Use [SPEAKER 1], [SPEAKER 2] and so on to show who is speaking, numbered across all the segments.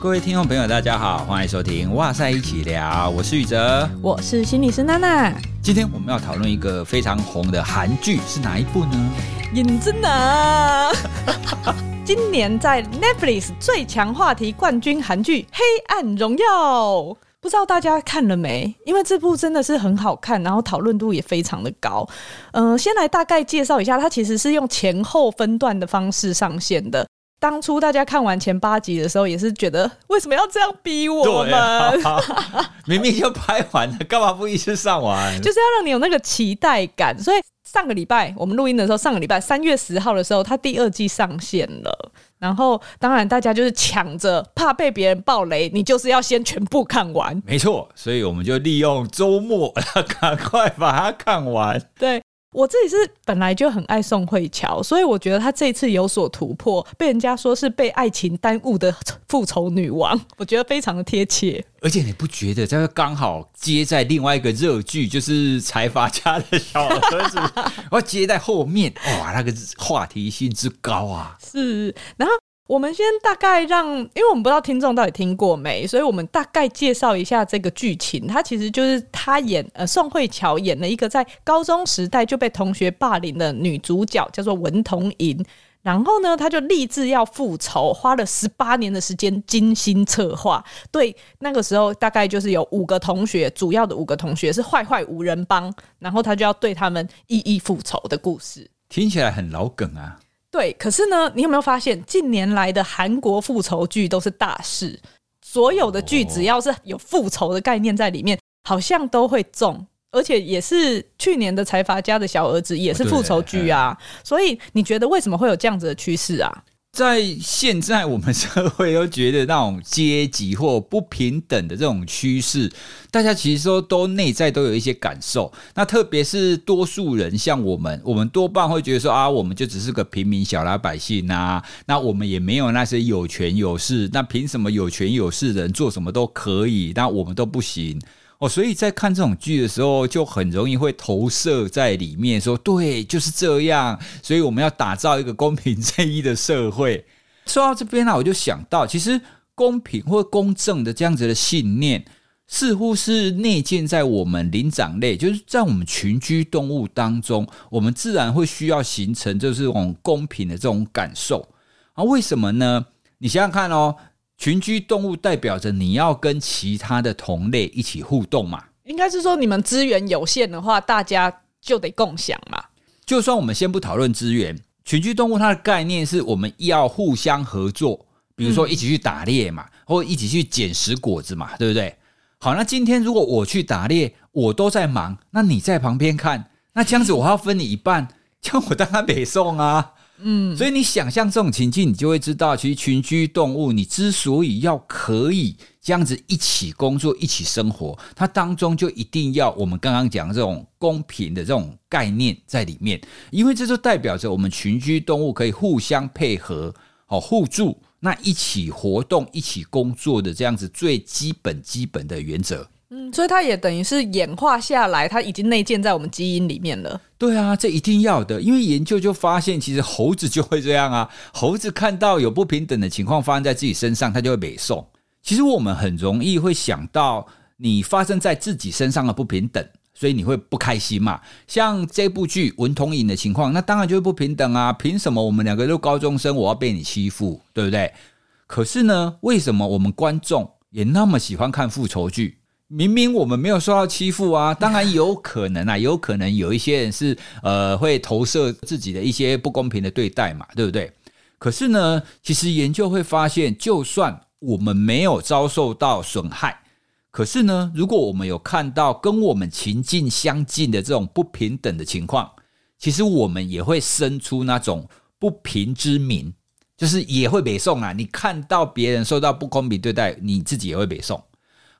[SPEAKER 1] 各位听众朋友，大家好，欢迎收听《哇塞一起聊》，我是宇哲，
[SPEAKER 2] 我是心理师娜娜。
[SPEAKER 1] 今天我们要讨论一个非常红的韩剧，是哪一部呢？
[SPEAKER 2] 影子呢？今年在 Netflix 最强话题冠军韩剧《黑暗荣耀》，不知道大家看了没？因为这部真的是很好看，然后讨论度也非常的高。嗯、呃，先来大概介绍一下，它其实是用前后分段的方式上线的。当初大家看完前八集的时候，也是觉得为什么要这样逼我们？
[SPEAKER 1] 啊、明明就拍完了，干嘛不一次上完？
[SPEAKER 2] 就是要让你有那个期待感。所以上个礼拜我们录音的时候，上个礼拜三月十号的时候，它第二季上线了。然后当然大家就是抢着，怕被别人爆雷，你就是要先全部看完。
[SPEAKER 1] 没错，所以我们就利用周末，赶快把它看完。
[SPEAKER 2] 对。我自己是本来就很爱宋慧乔，所以我觉得她这一次有所突破，被人家说是被爱情耽误的复仇女王，我觉得非常的贴切。
[SPEAKER 1] 而且你不觉得这个刚好接在另外一个热剧，就是财阀家的小儿子，我接在后面，哇，那个话题性之高啊！
[SPEAKER 2] 是，然后。我们先大概让，因为我们不知道听众到底听过没，所以我们大概介绍一下这个剧情。他其实就是他演呃宋慧乔演了一个在高中时代就被同学霸凌的女主角，叫做文同珢。然后呢，他就立志要复仇，花了十八年的时间精心策划。对，那个时候大概就是有五个同学，主要的五个同学是坏坏五人帮，然后他就要对他们一一复仇的故事。
[SPEAKER 1] 听起来很老梗啊。
[SPEAKER 2] 对，可是呢，你有没有发现近年来的韩国复仇剧都是大事？所有的剧只要是有复仇的概念在里面，好像都会中，而且也是去年的财阀家的小儿子也是复仇剧啊。所以你觉得为什么会有这样子的趋势啊？
[SPEAKER 1] 在现在我们社会都觉得那种阶级或不平等的这种趋势，大家其实说都内在都有一些感受。那特别是多数人，像我们，我们多半会觉得说啊，我们就只是个平民小老百姓啊，那我们也没有那些有权有势，那凭什么有权有势人做什么都可以，那我们都不行？哦，所以在看这种剧的时候，就很容易会投射在里面，说对，就是这样。所以我们要打造一个公平正义的社会。说到这边呢，我就想到，其实公平或公正的这样子的信念，似乎是内建在我们灵长类，就是在我们群居动物当中，我们自然会需要形成就是这种公平的这种感受。啊，为什么呢？你想想看哦。群居动物代表着你要跟其他的同类一起互动嘛？
[SPEAKER 2] 应该是说你们资源有限的话，大家就得共享嘛。
[SPEAKER 1] 就算我们先不讨论资源，群居动物它的概念是我们要互相合作，比如说一起去打猎嘛，或一起去捡食果子嘛，对不对？好，那今天如果我去打猎，我都在忙，那你在旁边看，那这样子我还要分你一半，这样我当然北送啊。嗯，所以你想象这种情境，你就会知道，其实群居动物，你之所以要可以这样子一起工作、一起生活，它当中就一定要我们刚刚讲的这种公平的这种概念在里面，因为这就代表着我们群居动物可以互相配合、哦互助，那一起活动、一起工作的这样子最基本、基本的原则。
[SPEAKER 2] 嗯，所以它也等于是演化下来，它已经内建在我们基因里面了。
[SPEAKER 1] 对啊，这一定要的，因为研究就发现，其实猴子就会这样啊。猴子看到有不平等的情况发生在自己身上，它就会北宋。其实我们很容易会想到，你发生在自己身上的不平等，所以你会不开心嘛。像这部剧文同影的情况，那当然就会不平等啊。凭什么我们两个都高中生，我要被你欺负，对不对？可是呢，为什么我们观众也那么喜欢看复仇剧？明明我们没有受到欺负啊，当然有可能啊，有可能有一些人是呃会投射自己的一些不公平的对待嘛，对不对？可是呢，其实研究会发现，就算我们没有遭受到损害，可是呢，如果我们有看到跟我们情境相近的这种不平等的情况，其实我们也会生出那种不平之名，就是也会北宋啊。你看到别人受到不公平对待，你自己也会北宋。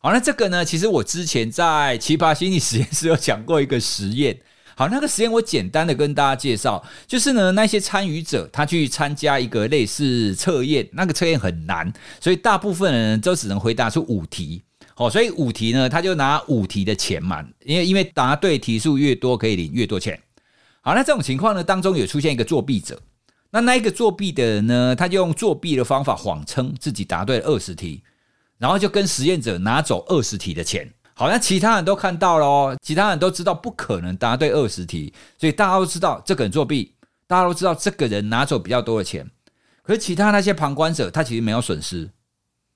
[SPEAKER 1] 好，那这个呢？其实我之前在奇葩心理实验室有讲过一个实验。好，那个实验我简单的跟大家介绍，就是呢，那些参与者他去参加一个类似测验，那个测验很难，所以大部分人都只能回答出五题。好，所以五题呢，他就拿五题的钱嘛，因为因为答对题数越多，可以领越多钱。好，那这种情况呢，当中有出现一个作弊者，那那一个作弊的人呢，他就用作弊的方法谎称自己答对了二十题。然后就跟实验者拿走二十题的钱，好像其他人都看到了哦，其他人都知道不可能答对二十题，所以大家都知道这个人作弊，大家都知道这个人拿走比较多的钱，可是其他那些旁观者他其实没有损失。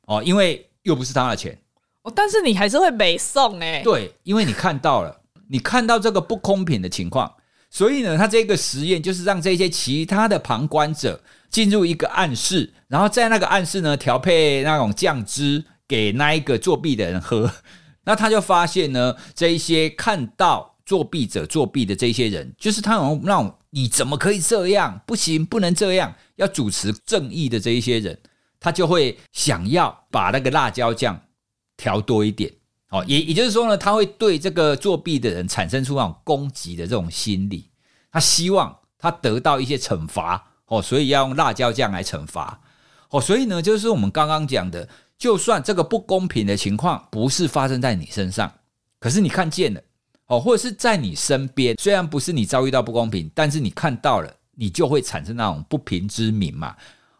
[SPEAKER 1] 哦，因为又不是他的钱。
[SPEAKER 2] 哦，但是你还是会被送哎，
[SPEAKER 1] 对，因为你看到了，你看到这个不公平的情况，所以呢，他这个实验就是让这些其他的旁观者进入一个暗室，然后在那个暗室呢调配那种酱汁。给那一个作弊的人喝，那他就发现呢，这一些看到作弊者作弊的这些人，就是他有那种你怎么可以这样？不行，不能这样，要主持正义的这一些人，他就会想要把那个辣椒酱调多一点。哦，也也就是说呢，他会对这个作弊的人产生出那种攻击的这种心理，他希望他得到一些惩罚。哦，所以要用辣椒酱来惩罚。哦，所以呢，就是我们刚刚讲的。就算这个不公平的情况不是发生在你身上，可是你看见了哦，或者是在你身边，虽然不是你遭遇到不公平，但是你看到了，你就会产生那种不平之鸣嘛。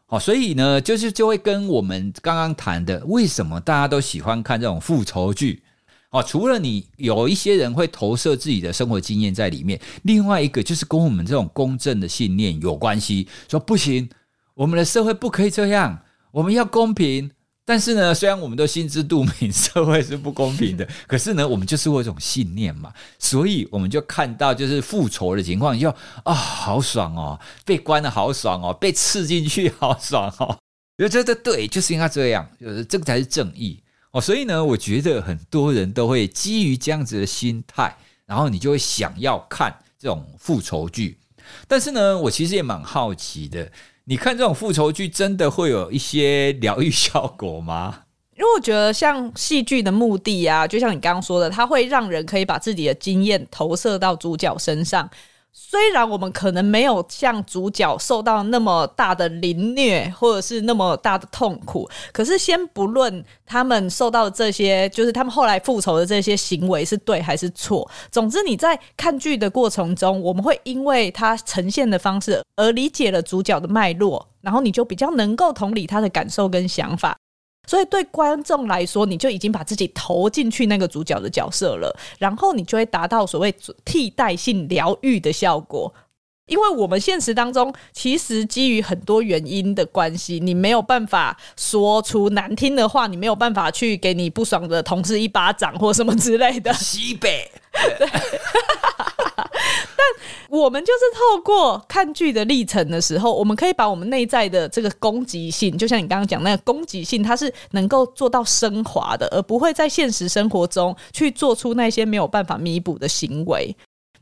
[SPEAKER 1] 哦，所以呢，就是就会跟我们刚刚谈的，为什么大家都喜欢看这种复仇剧？哦，除了你有一些人会投射自己的生活经验在里面，另外一个就是跟我们这种公正的信念有关系。说不行，我们的社会不可以这样，我们要公平。但是呢，虽然我们都心知肚明社会是不公平的，可是呢，我们就是有一种信念嘛，所以我们就看到就是复仇的情况，就啊、好爽哦，被关的好爽哦，被刺进去好爽哦，我觉得对，就是应该这样，就是这个才是正义哦。所以呢，我觉得很多人都会基于这样子的心态，然后你就会想要看这种复仇剧。但是呢，我其实也蛮好奇的。你看这种复仇剧，真的会有一些疗愈效果吗？
[SPEAKER 2] 因为我觉得像戏剧的目的啊，就像你刚刚说的，它会让人可以把自己的经验投射到主角身上。虽然我们可能没有像主角受到那么大的凌虐，或者是那么大的痛苦，可是先不论他们受到的这些，就是他们后来复仇的这些行为是对还是错。总之，你在看剧的过程中，我们会因为他呈现的方式而理解了主角的脉络，然后你就比较能够同理他的感受跟想法。所以对观众来说，你就已经把自己投进去那个主角的角色了，然后你就会达到所谓替代性疗愈的效果。因为我们现实当中，其实基于很多原因的关系，你没有办法说出难听的话，你没有办法去给你不爽的同事一巴掌或什么之类的。
[SPEAKER 1] 西北，
[SPEAKER 2] 对。我们就是透过看剧的历程的时候，我们可以把我们内在的这个攻击性，就像你刚刚讲那个攻击性，它是能够做到升华的，而不会在现实生活中去做出那些没有办法弥补的行为。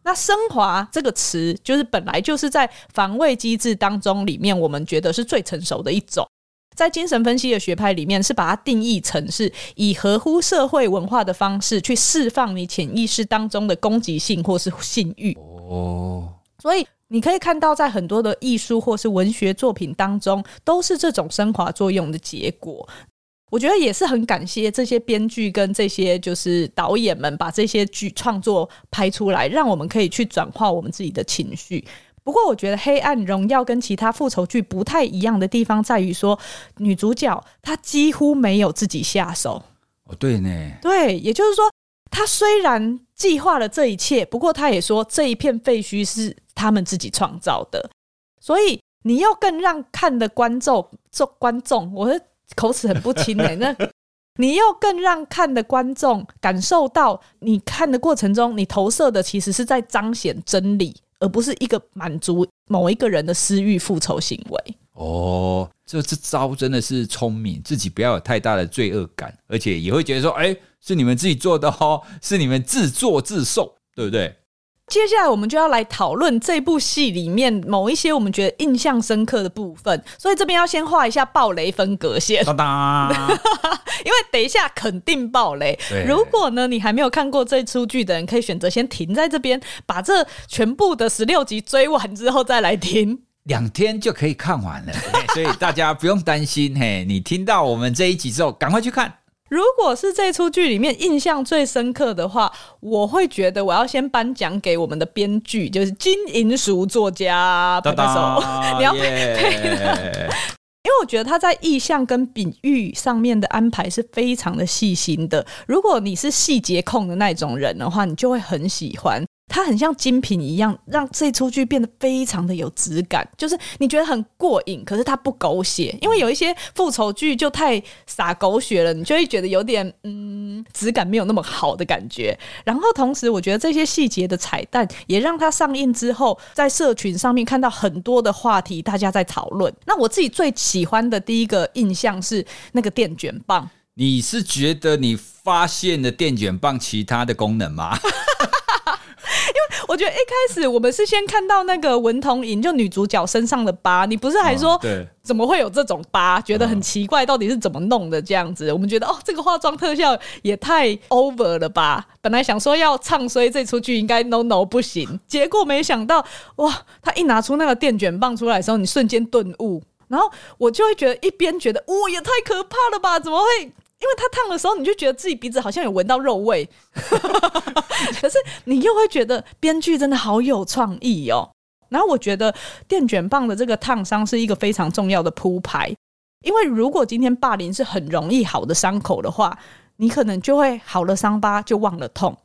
[SPEAKER 2] 那升华这个词，就是本来就是在防卫机制当中里面，我们觉得是最成熟的一种。在精神分析的学派里面，是把它定义成是以合乎社会文化的方式去释放你潜意识当中的攻击性或是性欲。哦，所以你可以看到，在很多的艺术或是文学作品当中，都是这种升华作用的结果。我觉得也是很感谢这些编剧跟这些就是导演们，把这些剧创作拍出来，让我们可以去转化我们自己的情绪。不过，我觉得《黑暗荣耀》跟其他复仇剧不太一样的地方在于说，女主角她几乎没有自己下手。
[SPEAKER 1] 哦，对呢，
[SPEAKER 2] 对，也就是说，她虽然计划了这一切，不过他也说这一片废墟是他们自己创造的。所以，你要更让看的观众、做观众，我的口齿很不清哎、欸，那你要更让看的观众感受到，你看的过程中，你投射的其实是在彰显真理，而不是一个满足某一个人的私欲复仇行为。
[SPEAKER 1] 哦，这这招真的是聪明，自己不要有太大的罪恶感，而且也会觉得说，哎，是你们自己做的哦，是你们自作自受，对不对？
[SPEAKER 2] 接下来我们就要来讨论这部戏里面某一些我们觉得印象深刻的部分，所以这边要先画一下暴雷分隔线，哒哒 因为等一下肯定暴雷。如果呢你还没有看过这出剧的人，可以选择先停在这边，把这全部的十六集追完之后再来听。
[SPEAKER 1] 两天就可以看完了，所以大家不用担心。嘿，你听到我们这一集之后，赶快去看。
[SPEAKER 2] 如果是这出剧里面印象最深刻的话，我会觉得我要先颁奖给我们的编剧，就是金银淑作家拍拍手，你要配，yeah. 因为我觉得他在意象跟比喻上面的安排是非常的细心的。如果你是细节控的那种人的话，你就会很喜欢。它很像精品一样，让这出剧变得非常的有质感，就是你觉得很过瘾，可是它不狗血，因为有一些复仇剧就太洒狗血了，你就会觉得有点嗯质感没有那么好的感觉。然后同时，我觉得这些细节的彩蛋也让它上映之后，在社群上面看到很多的话题，大家在讨论。那我自己最喜欢的第一个印象是那个电卷棒。
[SPEAKER 1] 你是觉得你发现了电卷棒其他的功能吗？
[SPEAKER 2] 因为我觉得一开始我们是先看到那个文同珢，就女主角身上的疤，你不是还说怎么会有这种疤？觉得很奇怪，到底是怎么弄的这样子？我们觉得哦，这个化妆特效也太 over 了吧！本来想说要唱衰这出剧，应该 no no 不行，结果没想到哇，他一拿出那个电卷棒出来的时候，你瞬间顿悟，然后我就会觉得一边觉得哇，也太可怕了吧？怎么会？因为他烫的时候，你就觉得自己鼻子好像有闻到肉味，可是你又会觉得编剧真的好有创意哦。然后我觉得电卷棒的这个烫伤是一个非常重要的铺排，因为如果今天霸凌是很容易好的伤口的话，你可能就会好了伤疤就忘了痛。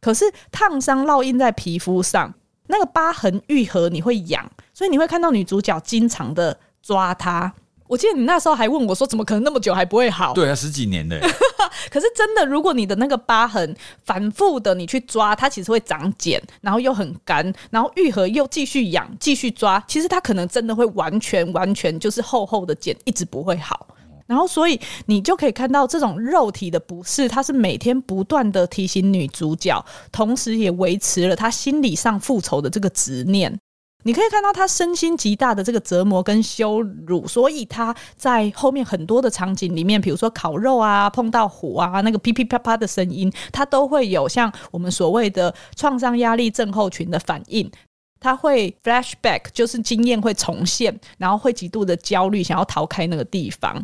[SPEAKER 2] 可是烫伤烙印在皮肤上，那个疤痕愈合你会痒，所以你会看到女主角经常的抓它。我记得你那时候还问我说：“怎么可能那么久还不会好？”
[SPEAKER 1] 对啊，十几年的。
[SPEAKER 2] 可是真的，如果你的那个疤痕反复的你去抓，它其实会长茧，然后又很干，然后愈合又继续痒，继续抓，其实它可能真的会完全完全就是厚厚的茧，一直不会好。然后所以你就可以看到这种肉体的不适，它是每天不断的提醒女主角，同时也维持了她心理上复仇的这个执念。你可以看到他身心极大的这个折磨跟羞辱，所以他在后面很多的场景里面，比如说烤肉啊、碰到火啊，那个噼噼啪啪的声音，他都会有像我们所谓的创伤压力症候群的反应，他会 flashback，就是经验会重现，然后会极度的焦虑，想要逃开那个地方。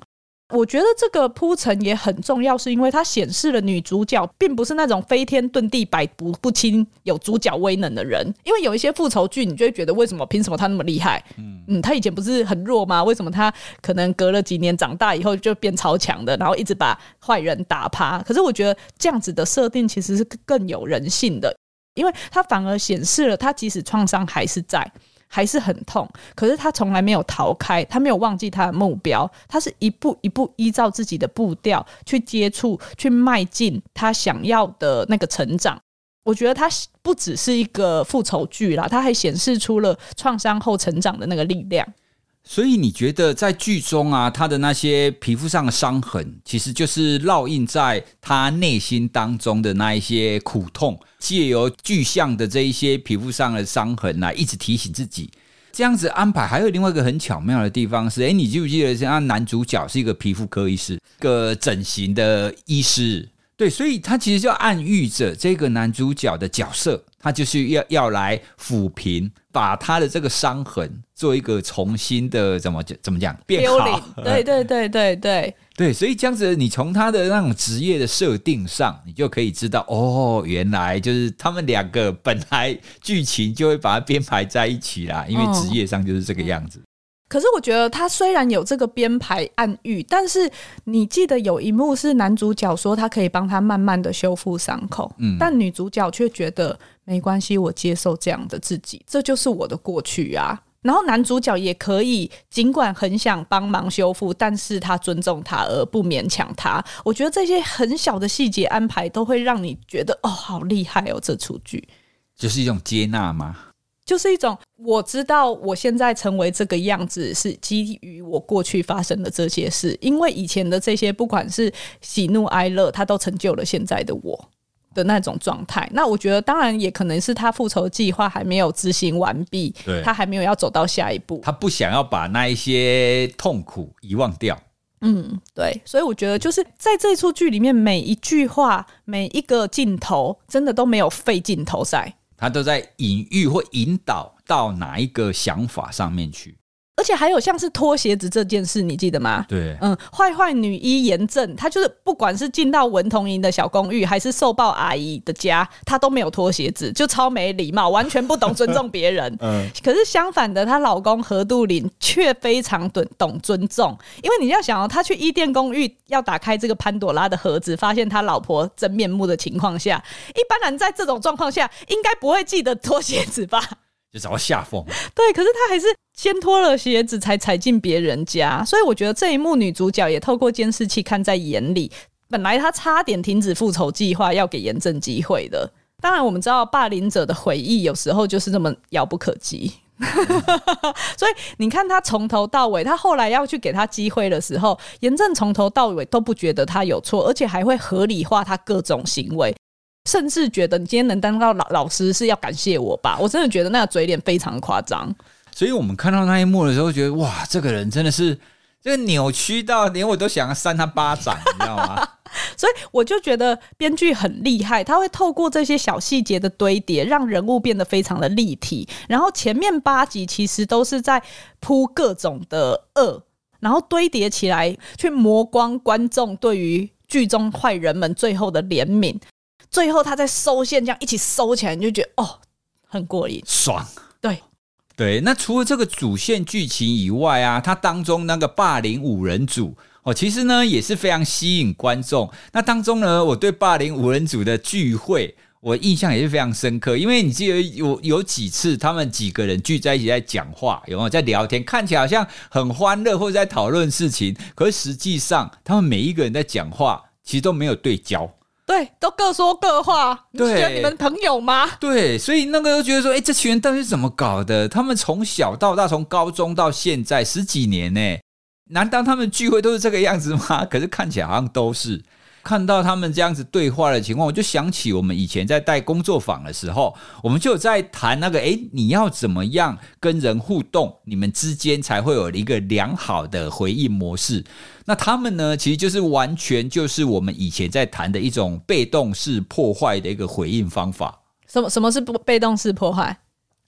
[SPEAKER 2] 我觉得这个铺陈也很重要，是因为它显示了女主角并不是那种飞天遁地、百毒不侵、有主角威能的人。因为有一些复仇剧，你就会觉得为什么凭什么他那么厉害？嗯嗯，他以前不是很弱吗？为什么他可能隔了几年长大以后就变超强的，然后一直把坏人打趴？可是我觉得这样子的设定其实是更有人性的，因为它反而显示了他即使创伤还是在。还是很痛，可是他从来没有逃开，他没有忘记他的目标，他是一步一步依照自己的步调去接触、去迈进他想要的那个成长。我觉得他不只是一个复仇剧啦，他还显示出了创伤后成长的那个力量。
[SPEAKER 1] 所以你觉得在剧中啊，他的那些皮肤上的伤痕，其实就是烙印在他内心当中的那一些苦痛，借由具象的这一些皮肤上的伤痕来一直提醒自己。这样子安排，还有另外一个很巧妙的地方是，哎，你记不记得，像男主角是一个皮肤科医师，一个整形的医师，对，所以他其实就暗喻着这个男主角的角色。他就是要要来抚平，把他的这个伤痕做一个重新的怎么讲怎么讲变好？
[SPEAKER 2] 对对对对对
[SPEAKER 1] 对，所以这样子，你从他的那种职业的设定上，你就可以知道哦，原来就是他们两个本来剧情就会把它编排在一起啦，因为职业上就是这个样子。哦
[SPEAKER 2] 可是我觉得他虽然有这个编排暗喻，但是你记得有一幕是男主角说他可以帮他慢慢的修复伤口，嗯，但女主角却觉得没关系，我接受这样的自己，这就是我的过去啊。然后男主角也可以，尽管很想帮忙修复，但是他尊重他而不勉强他。我觉得这些很小的细节安排都会让你觉得哦，好厉害哦！这出剧
[SPEAKER 1] 就是一种接纳吗？
[SPEAKER 2] 就是一种我知道我现在成为这个样子是基于我过去发生的这些事，因为以前的这些不管是喜怒哀乐，它都成就了现在的我。的那种状态，那我觉得当然也可能是他复仇计划还没有执行完
[SPEAKER 1] 毕，
[SPEAKER 2] 他还没有要走到下一步，
[SPEAKER 1] 他不想要把那一些痛苦遗忘掉。
[SPEAKER 2] 嗯，对，所以我觉得就是在这出剧里面，每一句话、每一个镜头，真的都没有废镜头在，
[SPEAKER 1] 他都在隐喻或引导到哪一个想法上面去。
[SPEAKER 2] 而且还有像是脱鞋子这件事，你记得吗？
[SPEAKER 1] 对，
[SPEAKER 2] 嗯，坏坏女一严正，她就是不管是进到文童营的小公寓，还是受暴阿姨的家，她都没有脱鞋子，就超没礼貌，完全不懂尊重别人。嗯，可是相反的，她老公何杜林却非常懂懂尊重，因为你要想哦，他去伊甸公寓要打开这个潘朵拉的盒子，发现他老婆真面目的情况下，一般人在这种状况下应该不会记得脱鞋子吧？
[SPEAKER 1] 就找到下风。
[SPEAKER 2] 对，可是他还是先脱了鞋子才踩进别人家，所以我觉得这一幕女主角也透过监视器看在眼里。本来她差点停止复仇计划，要给严正机会的。当然，我们知道霸凌者的回忆有时候就是这么遥不可及。所以你看，他从头到尾，他后来要去给他机会的时候，严正从头到尾都不觉得他有错，而且还会合理化他各种行为。甚至觉得你今天能当到老老师是要感谢我吧？我真的觉得那个嘴脸非常夸张。
[SPEAKER 1] 所以我们看到那一幕的时候，觉得哇，这个人真的是这个扭曲到连我都想要扇他巴掌，你知道吗？
[SPEAKER 2] 所以我就觉得编剧很厉害，他会透过这些小细节的堆叠，让人物变得非常的立体。然后前面八集其实都是在铺各种的恶，然后堆叠起来，去磨光观众对于剧中坏人们最后的怜悯。最后他在收线，这样一起收起来，你就觉得哦，很过瘾，
[SPEAKER 1] 爽。
[SPEAKER 2] 对
[SPEAKER 1] 对，那除了这个主线剧情以外啊，它当中那个霸凌五人组哦，其实呢也是非常吸引观众。那当中呢，我对霸凌五人组的聚会，我印象也是非常深刻，因为你记得有有几次他们几个人聚在一起在讲话，有没有在聊天？看起来好像很欢乐，或者在讨论事情，可是实际上他们每一个人在讲话，其实都没有对焦。
[SPEAKER 2] 对，都各说各话。你觉得你们朋友吗？
[SPEAKER 1] 对，所以那个又觉得说，哎，这群人到底是怎么搞的？他们从小到大，从高中到现在十几年呢，难道他们聚会都是这个样子吗？可是看起来好像都是。看到他们这样子对话的情况，我就想起我们以前在带工作坊的时候，我们就在谈那个，哎，你要怎么样跟人互动，你们之间才会有一个良好的回应模式。那他们呢，其实就是完全就是我们以前在谈的一种被动式破坏的一个回应方法。
[SPEAKER 2] 什么什么是不被动式破坏？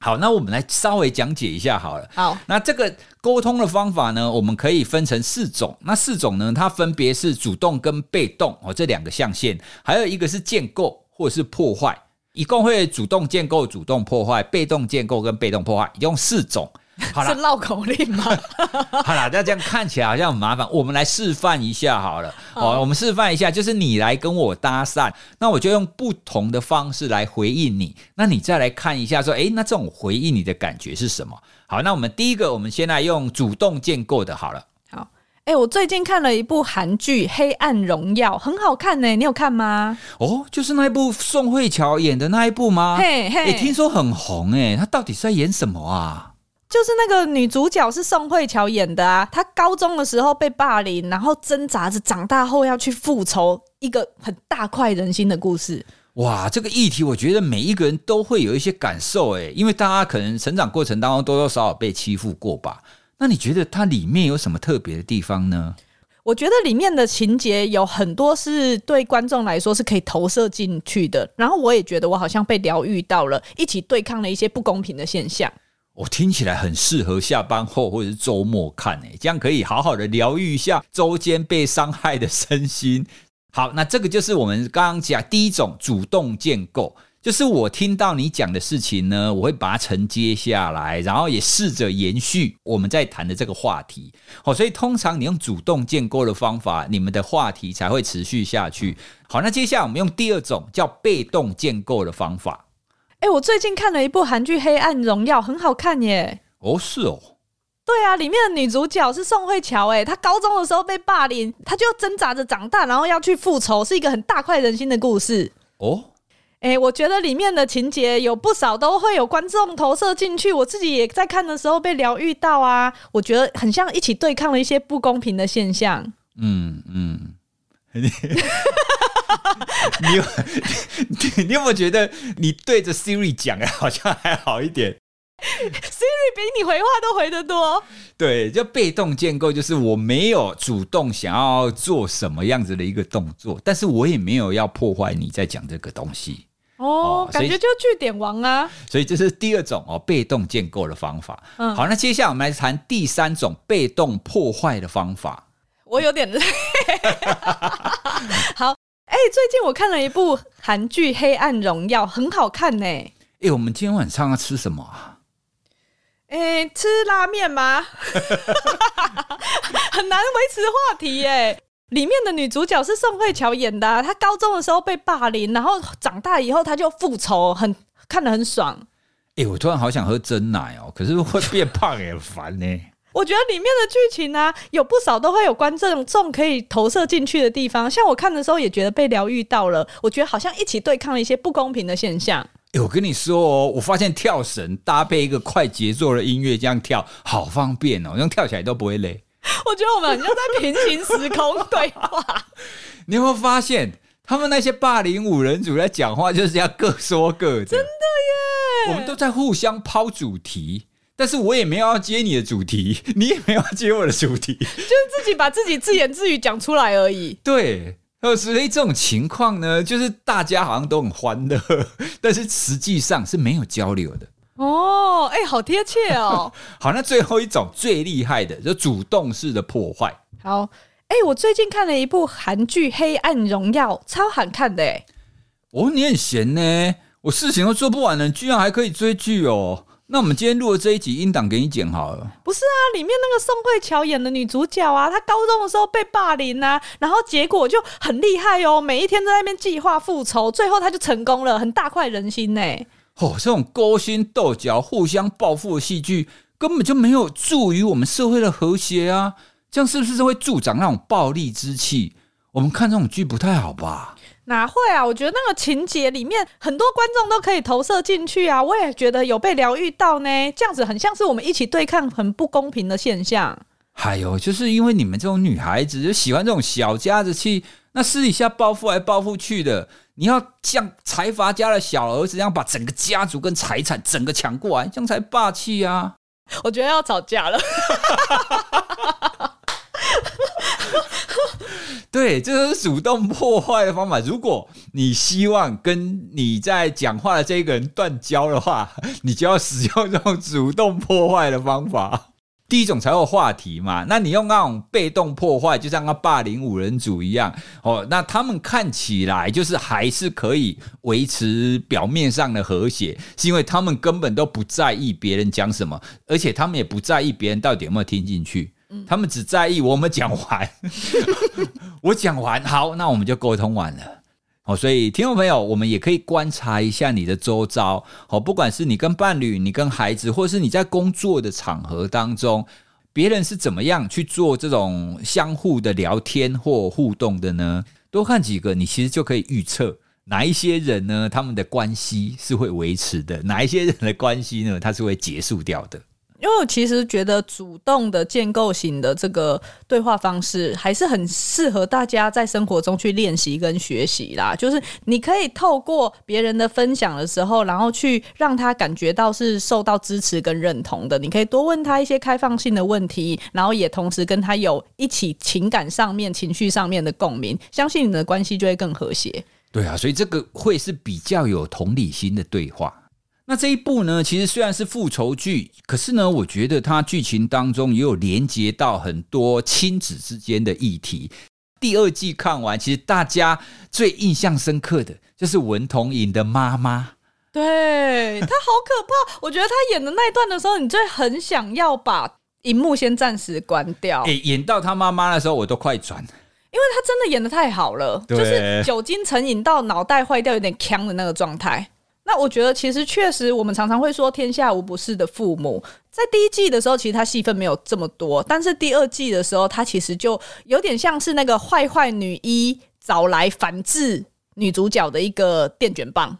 [SPEAKER 1] 好，那我们来稍微讲解一下好了。
[SPEAKER 2] 好，
[SPEAKER 1] 那这个沟通的方法呢，我们可以分成四种。那四种呢，它分别是主动跟被动哦，这两个象限，还有一个是建构或者是破坏，一共会主动建构、主动破坏、被动建构跟被动破坏，一共四种。好了，
[SPEAKER 2] 是绕口令吗？
[SPEAKER 1] 好了，那这样看起来好像很麻烦。我们来示范一下好了。好，我们示范一下，就是你来跟我搭讪，那我就用不同的方式来回应你。那你再来看一下，说，诶，那这种回应你的感觉是什么？好，那我们第一个，我们先来用主动建构的，好了。
[SPEAKER 2] 好，诶，我最近看了一部韩剧《黑暗荣耀》，很好看呢，你有看吗？
[SPEAKER 1] 哦，就是那一部宋慧乔演的那一部吗？
[SPEAKER 2] 嘿嘿，
[SPEAKER 1] 听说很红诶，他到底是在演什么啊？
[SPEAKER 2] 就是那个女主角是宋慧乔演的啊，她高中的时候被霸凌，然后挣扎着长大后要去复仇，一个很大快人心的故事。
[SPEAKER 1] 哇，这个议题我觉得每一个人都会有一些感受诶，因为大家可能成长过程当中多多少少被欺负过吧。那你觉得它里面有什么特别的地方呢？
[SPEAKER 2] 我觉得里面的情节有很多是对观众来说是可以投射进去的，然后我也觉得我好像被疗愈到了，一起对抗了一些不公平的现象。
[SPEAKER 1] 我听起来很适合下班后或者是周末看诶，这样可以好好的疗愈一下周间被伤害的身心。好，那这个就是我们刚刚讲第一种主动建构，就是我听到你讲的事情呢，我会把它承接下来，然后也试着延续我们在谈的这个话题。好，所以通常你用主动建构的方法，你们的话题才会持续下去。好，那接下来我们用第二种叫被动建构的方法。
[SPEAKER 2] 哎、欸，我最近看了一部韩剧《黑暗荣耀》，很好看耶！
[SPEAKER 1] 哦，是哦。
[SPEAKER 2] 对啊，里面的女主角是宋慧乔，哎，她高中的时候被霸凌，她就挣扎着长大，然后要去复仇，是一个很大快人心的故事。
[SPEAKER 1] 哦，
[SPEAKER 2] 哎，我觉得里面的情节有不少都会有观众投射进去，我自己也在看的时候被疗愈到啊，我觉得很像一起对抗了一些不公平的现象。
[SPEAKER 1] 嗯嗯，你 你有 你，你有没有觉得你对着 Siri 讲，好像还好一点
[SPEAKER 2] ？Siri 比你回话都回得多。
[SPEAKER 1] 对，就被动建构，就是我没有主动想要做什么样子的一个动作，但是我也没有要破坏你在讲这个东西。
[SPEAKER 2] 哦，哦感觉就据点王啊。
[SPEAKER 1] 所以这是第二种哦，被动建构的方法。嗯，好，那接下来我们来谈第三种被动破坏的方法。
[SPEAKER 2] 我有点累。好，最近我看了一部韩剧《黑暗荣耀》，很好看呢。哎、
[SPEAKER 1] 欸，我们今天晚上要吃什么啊？
[SPEAKER 2] 哎、欸，吃拉面吗？很难维持话题耶。里面的女主角是宋慧乔演的、啊，她高中的时候被霸凌，然后长大以后她就复仇，很看得很爽。
[SPEAKER 1] 哎、欸，我突然好想喝真奶哦，可是会变胖也烦呢。
[SPEAKER 2] 我觉得里面的剧情啊，有不少都会有观众可以投射进去的地方。像我看的时候也觉得被疗愈到了，我觉得好像一起对抗了一些不公平的现象。
[SPEAKER 1] 哎、欸，我跟你说哦，我发现跳绳搭配一个快节奏的音乐这样跳，好方便哦，这样跳起来都不会累。
[SPEAKER 2] 我觉得我们好像在平行时空对话。
[SPEAKER 1] 你有没有发现，他们那些霸凌五人组在讲话就是要各说各的？
[SPEAKER 2] 真的耶！
[SPEAKER 1] 我们都在互相抛主题，但是我也没有要接你的主题，你也没有要接我的主题，就是
[SPEAKER 2] 自己把自己自言自语讲出来而已。
[SPEAKER 1] 对。呃，所以这种情况呢，就是大家好像都很欢乐，但是实际上是没有交流的。
[SPEAKER 2] 哦，哎、欸，好贴切哦。
[SPEAKER 1] 好，那最后一种最厉害的，就主动式的破坏。
[SPEAKER 2] 好，哎、欸，我最近看了一部韩剧《黑暗荣耀》，超好看的。哎，
[SPEAKER 1] 哦，你很闲呢，我事情都做不完了，居然还可以追剧哦。那我们今天录的这一集音档给你剪好了。
[SPEAKER 2] 不是啊，里面那个宋慧乔演的女主角啊，她高中的时候被霸凌啊，然后结果就很厉害哦，每一天都在那边计划复仇，最后她就成功了，很大快人心呢。
[SPEAKER 1] 哦，这种勾心斗角、互相报复的戏剧根本就没有助于我们社会的和谐啊！这样是不是会助长那种暴力之气？我们看这种剧不太好吧？
[SPEAKER 2] 哪会啊！我觉得那个情节里面很多观众都可以投射进去啊，我也觉得有被疗愈到呢。这样子很像是我们一起对抗很不公平的现象。
[SPEAKER 1] 还有就是因为你们这种女孩子就喜欢这种小家子气，那私底下报复来报复去的，你要像财阀家的小儿子一样把整个家族跟财产整个抢过来，这样才霸气啊！
[SPEAKER 2] 我觉得要吵架了。
[SPEAKER 1] 对，这是主动破坏的方法。如果你希望跟你在讲话的这个人断交的话，你就要使用这种主动破坏的方法。第一种才有话题嘛。那你用那种被动破坏，就像那霸凌五人组一样哦。那他们看起来就是还是可以维持表面上的和谐，是因为他们根本都不在意别人讲什么，而且他们也不在意别人到底有没有听进去。他们只在意我们讲完，我讲完好，那我们就沟通完了。好，所以听众朋友，我们也可以观察一下你的周遭。好，不管是你跟伴侣、你跟孩子，或是你在工作的场合当中，别人是怎么样去做这种相互的聊天或互动的呢？多看几个，你其实就可以预测哪一些人呢，他们的关系是会维持的，哪一些人的关系呢，它是会结束掉的。
[SPEAKER 2] 因为我其实觉得主动的建构型的这个对话方式还是很适合大家在生活中去练习跟学习啦。就是你可以透过别人的分享的时候，然后去让他感觉到是受到支持跟认同的。你可以多问他一些开放性的问题，然后也同时跟他有一起情感上面、情绪上面的共鸣，相信你的关系就会更和谐。
[SPEAKER 1] 对啊，所以这个会是比较有同理心的对话。那这一部呢，其实虽然是复仇剧，可是呢，我觉得它剧情当中也有连接到很多亲子之间的议题。第二季看完，其实大家最印象深刻的就是文童颖的妈妈，
[SPEAKER 2] 对，她好可怕。我觉得她演的那一段的时候，你就很想要把荧幕先暂时关掉。
[SPEAKER 1] 哎，演到她妈妈的时候，我都快转，
[SPEAKER 2] 因为她真的演的太好了，就是酒精成瘾到脑袋坏掉、有点呛的那个状态。那我觉得其实确实，我们常常会说天下无不是的父母。在第一季的时候，其实他戏份没有这么多，但是第二季的时候，他其实就有点像是那个坏坏女一找来反制女主角的一个电卷棒，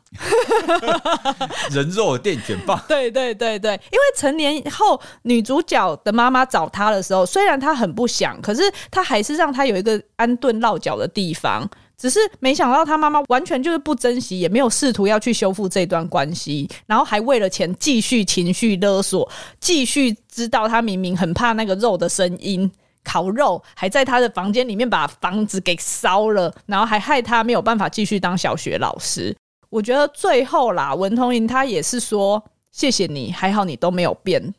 [SPEAKER 1] 人肉电卷棒。
[SPEAKER 2] 对对对对，因为成年后女主角的妈妈找她的时候，虽然她很不想，可是她还是让她有一个安顿落脚的地方。只是没想到他妈妈完全就是不珍惜，也没有试图要去修复这段关系，然后还为了钱继续情绪勒索，继续知道他明明很怕那个肉的声音，烤肉还在他的房间里面把房子给烧了，然后还害他没有办法继续当小学老师。我觉得最后啦，文同垠他也是说谢谢你，还好你都没有变，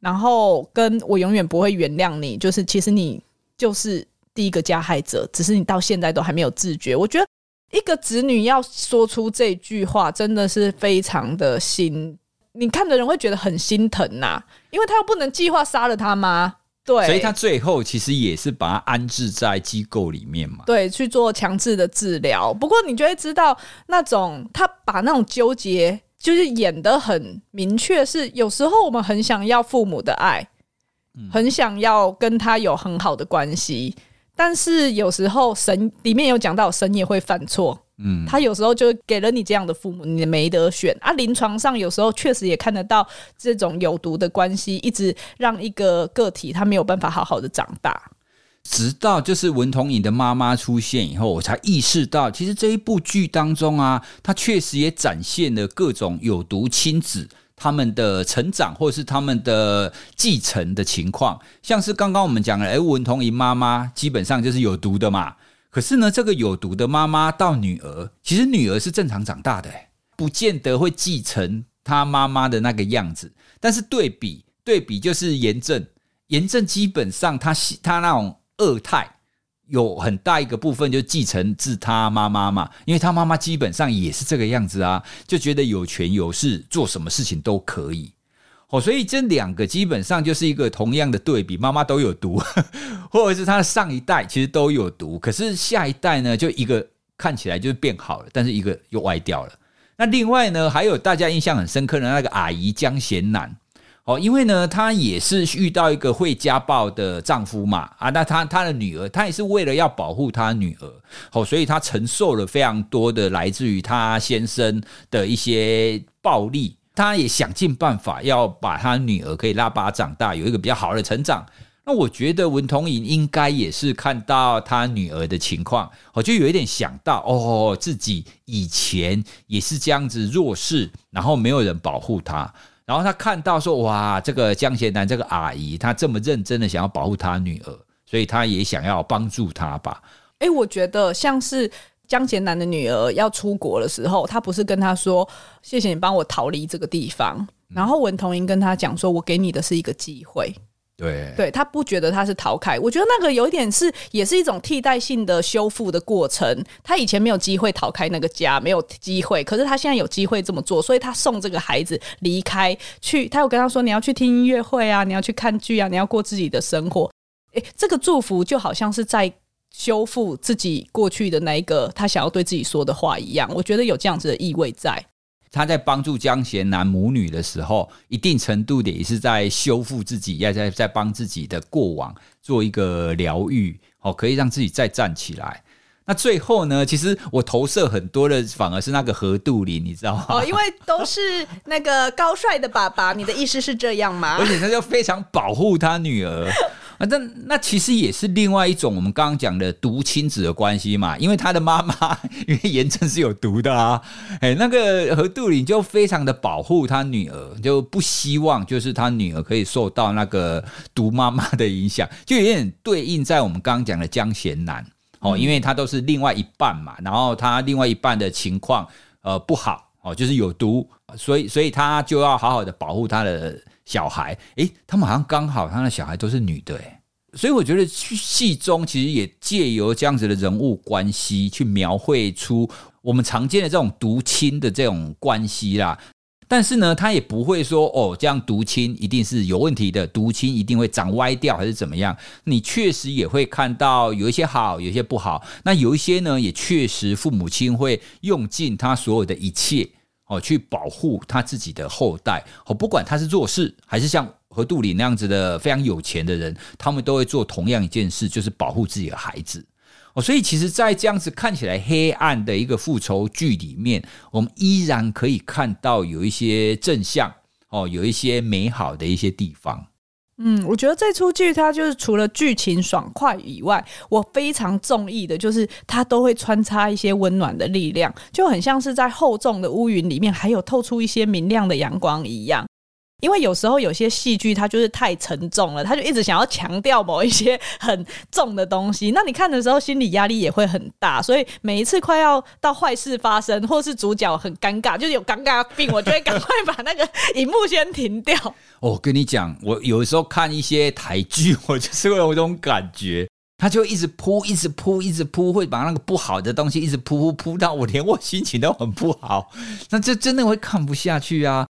[SPEAKER 2] 然后跟我永远不会原谅你，就是其实你就是。第一个加害者，只是你到现在都还没有自觉。我觉得一个子女要说出这句话，真的是非常的心，你看的人会觉得很心疼呐、啊，因为他又不能计划杀了他妈，对，
[SPEAKER 1] 所以他最后其实也是把他安置在机构里面嘛，
[SPEAKER 2] 对，去做强制的治疗。不过你就会知道，那种他把那种纠结，就是演得很明确，是有时候我们很想要父母的爱，很想要跟他有很好的关系。但是有时候神里面有讲到，神也会犯错。嗯，他有时候就给了你这样的父母，你没得选啊。临床上有时候确实也看得到这种有毒的关系，一直让一个个体他没有办法好好的长大。
[SPEAKER 1] 直到就是文同垠的妈妈出现以后，我才意识到，其实这一部剧当中啊，他确实也展现了各种有毒亲子。他们的成长，或者是他们的继承的情况，像是刚刚我们讲的，哎，文同垠妈妈基本上就是有毒的嘛。可是呢，这个有毒的妈妈到女儿，其实女儿是正常长大的，不见得会继承她妈妈的那个样子。但是对比对比，就是炎症，炎症基本上他他那种恶态。有很大一个部分就继承自他妈妈嘛，因为他妈妈基本上也是这个样子啊，就觉得有权有势，做什么事情都可以。哦，所以这两个基本上就是一个同样的对比，妈妈都有毒，或者是他的上一代其实都有毒，可是下一代呢，就一个看起来就是变好了，但是一个又歪掉了。那另外呢，还有大家印象很深刻的那个阿姨江贤南。哦，因为呢，她也是遇到一个会家暴的丈夫嘛，啊，那她她的女儿，她也是为了要保护她女儿，哦，所以她承受了非常多的来自于她先生的一些暴力，她也想尽办法要把她女儿可以拉拔长大，有一个比较好的成长。那我觉得文同垠应该也是看到她女儿的情况，我就有一点想到，哦，自己以前也是这样子弱势，然后没有人保护她。然后他看到说：“哇，这个江贤南这个阿姨，她这么认真的想要保护她女儿，所以他也想要帮助她吧。”
[SPEAKER 2] 哎，我觉得像是江贤南的女儿要出国的时候，他不是跟她说：“谢谢你帮我逃离这个地方。”然后文同英跟他讲说：“我给你的是一个机会。”
[SPEAKER 1] 对，
[SPEAKER 2] 对他不觉得他是逃开，我觉得那个有一点是，也是一种替代性的修复的过程。他以前没有机会逃开那个家，没有机会，可是他现在有机会这么做，所以他送这个孩子离开去。他有跟他说：“你要去听音乐会啊，你要去看剧啊，你要过自己的生活。”诶，这个祝福就好像是在修复自己过去的那一个他想要对自己说的话一样。我觉得有这样子的意味在。
[SPEAKER 1] 他在帮助江贤南母女的时候，一定程度的也是在修复自己，也在在帮自己的过往做一个疗愈，哦，可以让自己再站起来。那最后呢，其实我投射很多的，反而是那个何杜林，你知道吗？
[SPEAKER 2] 哦，因为都是那个高帅的爸爸，你的意思是这样吗？
[SPEAKER 1] 而且他就非常保护他女儿。啊，那那其实也是另外一种我们刚刚讲的毒亲子的关系嘛，因为他的妈妈因为严正是有毒的啊，哎，那个何杜林就非常的保护他女儿，就不希望就是他女儿可以受到那个毒妈妈的影响，就有点对应在我们刚刚讲的江贤南哦，因为他都是另外一半嘛，然后他另外一半的情况呃不好哦，就是有毒，所以所以他就要好好的保护他的。小孩，诶，他们好像刚好，他的小孩都是女的，所以我觉得戏中其实也借由这样子的人物关系去描绘出我们常见的这种毒亲的这种关系啦。但是呢，他也不会说哦，这样毒亲一定是有问题的，毒亲一定会长歪掉还是怎么样？你确实也会看到有一些好，有一些不好。那有一些呢，也确实父母亲会用尽他所有的一切。哦，去保护他自己的后代哦，不管他是弱势还是像何杜里那样子的非常有钱的人，他们都会做同样一件事，就是保护自己的孩子哦。所以，其实，在这样子看起来黑暗的一个复仇剧里面，我们依然可以看到有一些正向哦，有一些美好的一些地方。
[SPEAKER 2] 嗯，我觉得这出剧它就是除了剧情爽快以外，我非常中意的就是它都会穿插一些温暖的力量，就很像是在厚重的乌云里面，还有透出一些明亮的阳光一样。因为有时候有些戏剧它就是太沉重了，它就一直想要强调某一些很重的东西，那你看的时候心理压力也会很大，所以每一次快要到坏事发生，或是主角很尴尬，就是有尴尬病，我就会赶快把那个荧幕先停掉。
[SPEAKER 1] 我跟你讲，我有时候看一些台剧，我就是会有一种感觉，他就一直铺，一直铺，一直铺，会把那个不好的东西一直铺铺铺到我连我心情都很不好，那这真的会看不下去啊。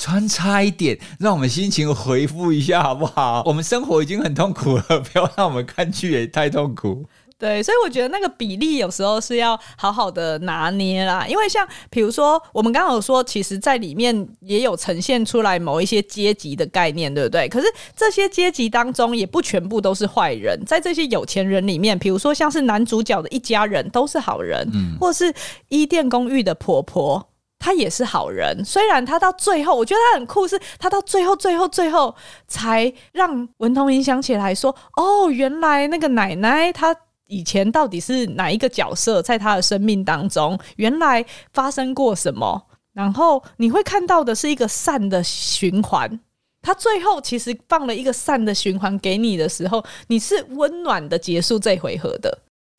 [SPEAKER 1] 穿插一点，让我们心情回复一下，好不好？我们生活已经很痛苦了，不要让我们看剧也太痛苦。
[SPEAKER 2] 对，所以我觉得那个比例有时候是要好好的拿捏啦。因为像比如说，我们刚刚有说，其实在里面也有呈现出来某一些阶级的概念，对不对？可是这些阶级当中也不全部都是坏人，在这些有钱人里面，比如说像是男主角的一家人都是好人，嗯，或是伊甸公寓的婆婆。他也是好人，虽然他到最后，我觉得他很酷，是他到最后、最后、最后才让文同垠想起来说：“哦，原来那个奶奶她以前到底是哪一个角色，在她的生命当中，原来发生过什么？然后你会看到的是一个善的循环。他最后其实放了一个善的循环给你的时候，你是温暖的结束这回合的。”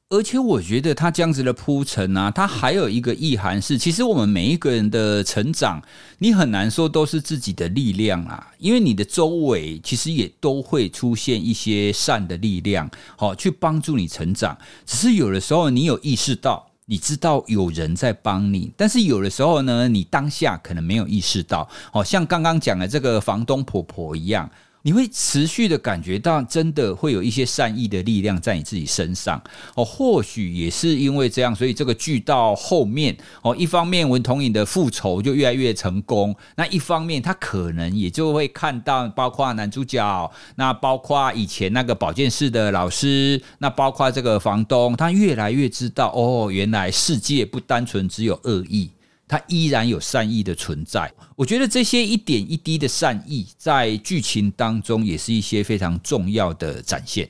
[SPEAKER 1] 而且我觉得他这样子的铺陈啊，他还有一个意涵是，其实我们每一个人的成长，你很难说都是自己的力量啊，因为你的周围其实也都会出现一些善的力量，好去帮助你成长。只是有的时候你有意识到，你知道有人在帮你，但是有的时候呢，你当下可能没有意识到，好像刚刚讲的这个房东婆婆一样。你会持续的感觉到，真的会有一些善意的力量在你自己身上哦。或许也是因为这样，所以这个剧到后面哦，一方面文同影的复仇就越来越成功，那一方面他可能也就会看到，包括男主角，那包括以前那个保健室的老师，那包括这个房东，他越来越知道哦，原来世界不单纯只有恶意。他依然有善意的存在，我觉得这些一点一滴的善意，在剧情当中也是一些非常重要的展现。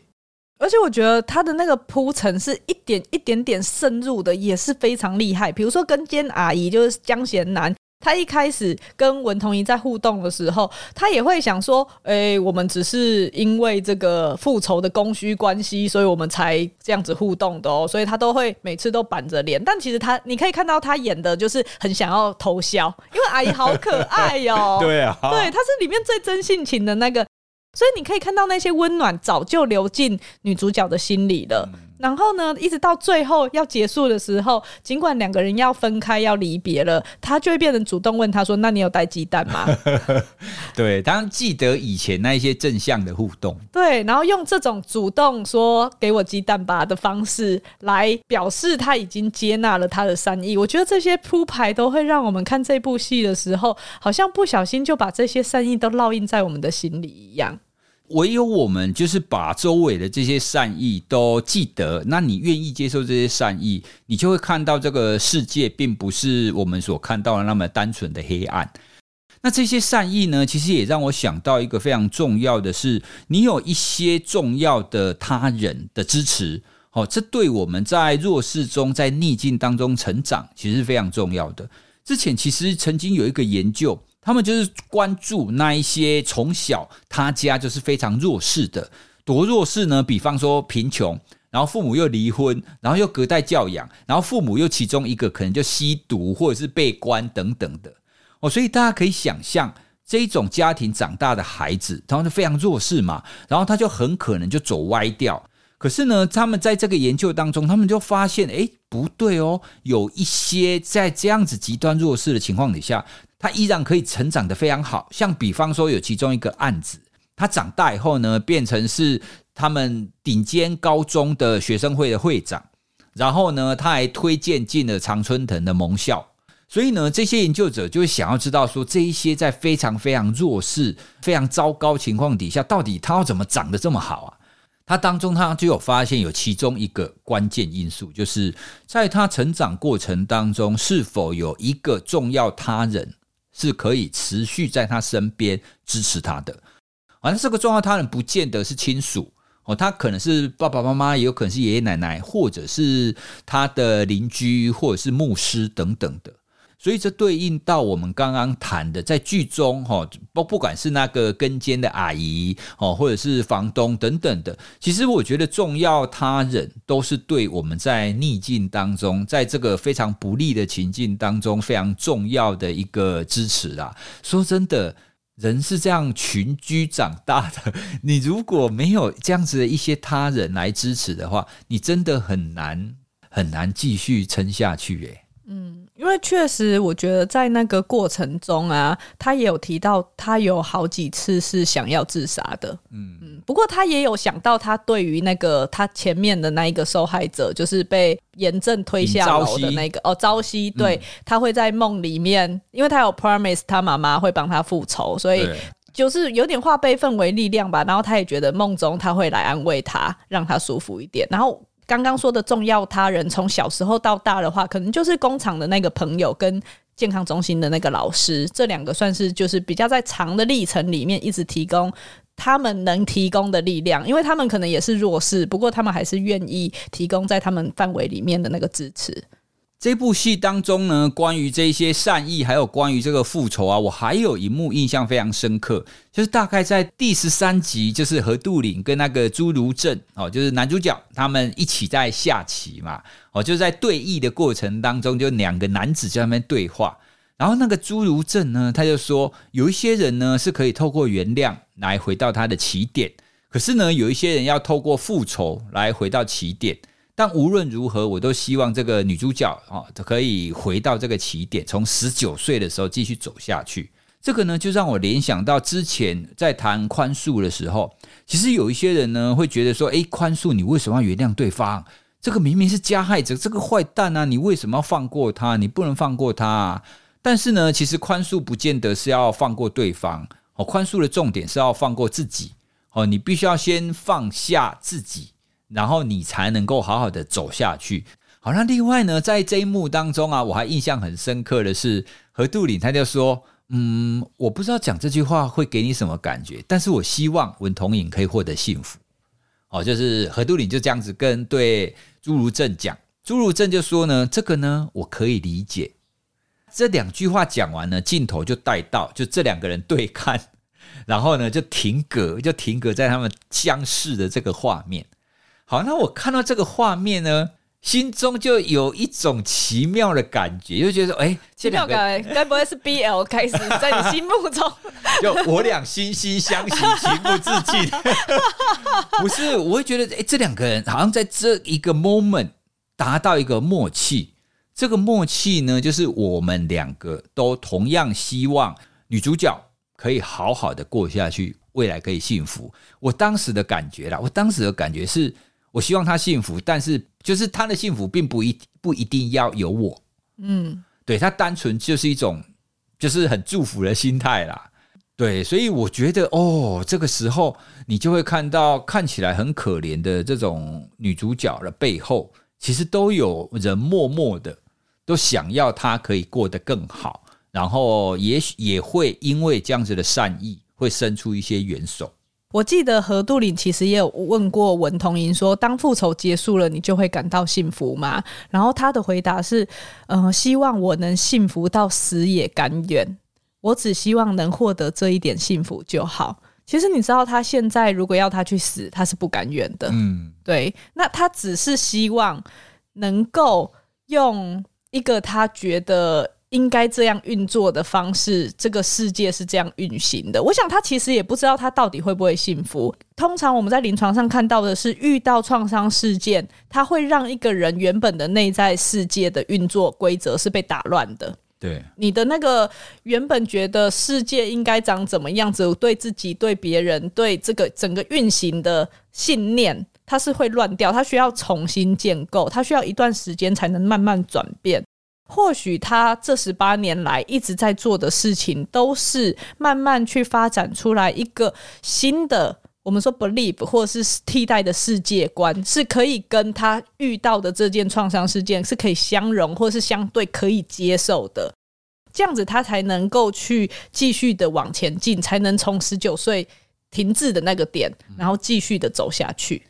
[SPEAKER 2] 而且我觉得他的那个铺陈是一点一点点渗入的，也是非常厉害。比如说跟监阿姨就是江贤南。他一开始跟文同垠在互动的时候，他也会想说：“诶、欸，我们只是因为这个复仇的供需关系，所以我们才这样子互动的哦。”所以他都会每次都板着脸，但其实他你可以看到他演的就是很想要偷笑，因为阿姨好可爱哟、喔。
[SPEAKER 1] 对啊，
[SPEAKER 2] 对，他是里面最真性情的那个，所以你可以看到那些温暖早就流进女主角的心里了。嗯然后呢，一直到最后要结束的时候，尽管两个人要分开要离别了，他就会变成主动问他说：“那你有带鸡蛋吗？”
[SPEAKER 1] 对，当然记得以前那一些正向的互动。
[SPEAKER 2] 对，然后用这种主动说“给我鸡蛋吧”的方式来表示他已经接纳了他的善意。我觉得这些铺排都会让我们看这部戏的时候，好像不小心就把这些善意都烙印在我们的心里一样。
[SPEAKER 1] 唯有我们就是把周围的这些善意都记得，那你愿意接受这些善意，你就会看到这个世界并不是我们所看到的那么单纯的黑暗。那这些善意呢，其实也让我想到一个非常重要的是，你有一些重要的他人的支持，哦，这对我们在弱势中、在逆境当中成长，其实是非常重要的。之前其实曾经有一个研究。他们就是关注那一些从小他家就是非常弱势的，多弱势呢？比方说贫穷，然后父母又离婚，然后又隔代教养，然后父母又其中一个可能就吸毒或者是被关等等的哦，所以大家可以想象，这种家庭长大的孩子，他们就非常弱势嘛，然后他就很可能就走歪掉。可是呢，他们在这个研究当中，他们就发现，诶，不对哦，有一些在这样子极端弱势的情况底下。他依然可以成长得非常好，像比方说有其中一个案子，他长大以后呢，变成是他们顶尖高中的学生会的会长，然后呢，他还推荐进了常春藤的盟校，所以呢，这些研究者就想要知道说，这一些在非常非常弱势、非常糟糕情况底下，到底他要怎么长得这么好啊？他当中他就有发现有其中一个关键因素，就是在他成长过程当中，是否有一个重要他人。是可以持续在他身边支持他的。反正这个重要他人不见得是亲属哦，他可能是爸爸妈妈，也有可能是爷爷奶奶，或者是他的邻居，或者是牧师等等的。所以这对应到我们刚刚谈的，在剧中哈，不不管是那个跟监的阿姨哦，或者是房东等等的，其实我觉得重要他人都是对我们在逆境当中，在这个非常不利的情境当中非常重要的一个支持啦。说真的，人是这样群居长大的，你如果没有这样子的一些他人来支持的话，你真的很难很难继续撑下去诶。
[SPEAKER 2] 嗯。因为确实，我觉得在那个过程中啊，他也有提到，他有好几次是想要自杀的。嗯嗯，不过他也有想到，他对于那个他前面的那一个受害者，就是被严正推下楼的那个哦，朝夕，对、嗯、他会在梦里面，因为他有 promise 他妈妈会帮他复仇，所以就是有点化悲愤为力量吧。然后他也觉得梦中他会来安慰他，让他舒服一点。然后。刚刚说的重要他人，从小时候到大的话，可能就是工厂的那个朋友跟健康中心的那个老师，这两个算是就是比较在长的历程里面一直提供他们能提供的力量，因为他们可能也是弱势，不过他们还是愿意提供在他们范围里面的那个支持。
[SPEAKER 1] 这部戏当中呢，关于这些善意，还有关于这个复仇啊，我还有一幕印象非常深刻，就是大概在第十三集，就是何杜岭跟那个朱如正哦，就是男主角他们一起在下棋嘛，哦，就是在对弈的过程当中，就两个男子在那边对话，然后那个朱如正呢，他就说有一些人呢是可以透过原谅来回到他的起点，可是呢，有一些人要透过复仇来回到起点。但无论如何，我都希望这个女主角啊，可以回到这个起点，从十九岁的时候继续走下去。这个呢，就让我联想到之前在谈宽恕的时候，其实有一些人呢会觉得说：“诶，宽恕你为什么要原谅对方？这个明明是加害者，这个坏蛋啊，你为什么要放过他？你不能放过他啊。”但是呢，其实宽恕不见得是要放过对方哦，宽恕的重点是要放过自己哦，你必须要先放下自己。然后你才能够好好的走下去。好，那另外呢，在这一幕当中啊，我还印象很深刻的是何杜岭他就说：“嗯，我不知道讲这句话会给你什么感觉，但是我希望文同颖可以获得幸福。”哦，就是何杜岭就这样子跟对朱如正讲，朱如正就说呢：“这个呢，我可以理解。”这两句话讲完呢，镜头就带到就这两个人对看，然后呢就停格，就停格在他们相视的这个画面。好，那我看到这个画面呢，心中就有一种奇妙的感觉，就觉得说，哎，这两个
[SPEAKER 2] 该不会是 BL 开始在你心目中？
[SPEAKER 1] 就我俩心心相惜，情不自禁。不是，我会觉得，哎，这两个人好像在这一个 moment 达到一个默契。这个默契呢，就是我们两个都同样希望女主角可以好好的过下去，未来可以幸福。我当时的感觉啦，我当时的感觉是。我希望他幸福，但是就是他的幸福并不一不一定要有我，嗯，对，他单纯就是一种就是很祝福的心态啦，对，所以我觉得哦，这个时候你就会看到看起来很可怜的这种女主角的背后，其实都有人默默的都想要她可以过得更好，然后也许也会因为这样子的善意，会伸出一些援手。
[SPEAKER 2] 我记得何杜岭其实也有问过文同莹说：“当复仇结束了，你就会感到幸福吗？”然后他的回答是：“嗯、呃，希望我能幸福到死也甘愿。我只希望能获得这一点幸福就好。”其实你知道，他现在如果要他去死，他是不甘愿的。嗯，对。那他只是希望能够用一个他觉得。应该这样运作的方式，这个世界是这样运行的。我想他其实也不知道他到底会不会幸福。通常我们在临床上看到的是，遇到创伤事件，它会让一个人原本的内在世界的运作规则是被打乱的。
[SPEAKER 1] 对，
[SPEAKER 2] 你的那个原本觉得世界应该长怎么样子，对自己、对别人、对这个整个运行的信念，它是会乱掉，它需要重新建构，它需要一段时间才能慢慢转变。或许他这十八年来一直在做的事情，都是慢慢去发展出来一个新的，我们说 believe 或者是替代的世界观，是可以跟他遇到的这件创伤事件是可以相容，或是相对可以接受的。这样子他才能够去继续的往前进，才能从十九岁停滞的那个点，然后继续的走下去。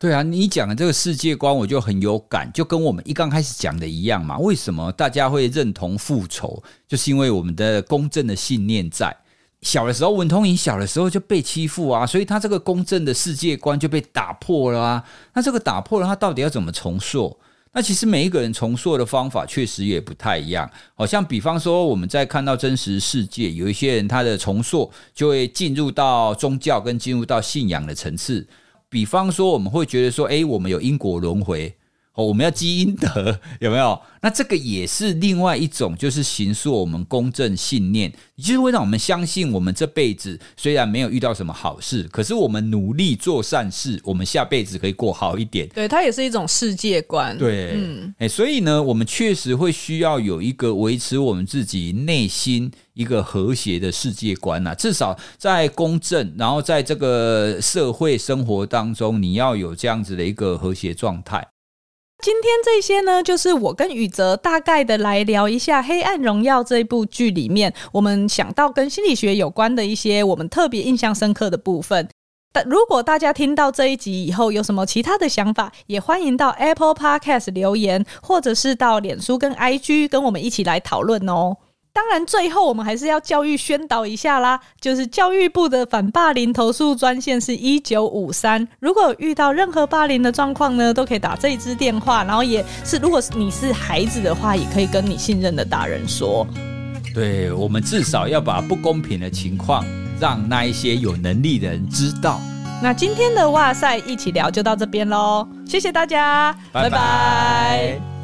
[SPEAKER 1] 对啊，你讲的这个世界观我就很有感，就跟我们一刚开始讲的一样嘛。为什么大家会认同复仇？就是因为我们的公正的信念在。小的时候，文通莹小的时候就被欺负啊，所以他这个公正的世界观就被打破了啊。那这个打破了，他到底要怎么重塑？那其实每一个人重塑的方法确实也不太一样。好像比方说，我们在看到真实世界，有一些人他的重塑就会进入到宗教跟进入到信仰的层次。比方说，我们会觉得说，哎，我们有因果轮回。哦，我们要积阴德，有没有？那这个也是另外一种，就是形塑我们公正信念，也就是会让我们相信，我们这辈子虽然没有遇到什么好事，可是我们努力做善事，我们下辈子可以过好一点。
[SPEAKER 2] 对，它也是一种世界观。
[SPEAKER 1] 对，嗯，诶，所以呢，我们确实会需要有一个维持我们自己内心一个和谐的世界观啊，至少在公正，然后在这个社会生活当中，你要有这样子的一个和谐状态。
[SPEAKER 2] 今天这些呢，就是我跟宇哲大概的来聊一下《黑暗荣耀》这部剧里面，我们想到跟心理学有关的一些我们特别印象深刻的部分。但如果大家听到这一集以后有什么其他的想法，也欢迎到 Apple Podcast 留言，或者是到脸书跟 IG 跟我们一起来讨论哦。当然，最后我们还是要教育宣导一下啦，就是教育部的反霸凌投诉专线是一九五三，如果遇到任何霸凌的状况呢，都可以打这一支电话。然后也是，如果你是孩子的话，也可以跟你信任的大人说。
[SPEAKER 1] 对，我们至少要把不公平的情况让那一些有能力的人知道。
[SPEAKER 2] 那今天的哇塞一起聊就到这边喽，谢谢大家，拜拜。拜拜。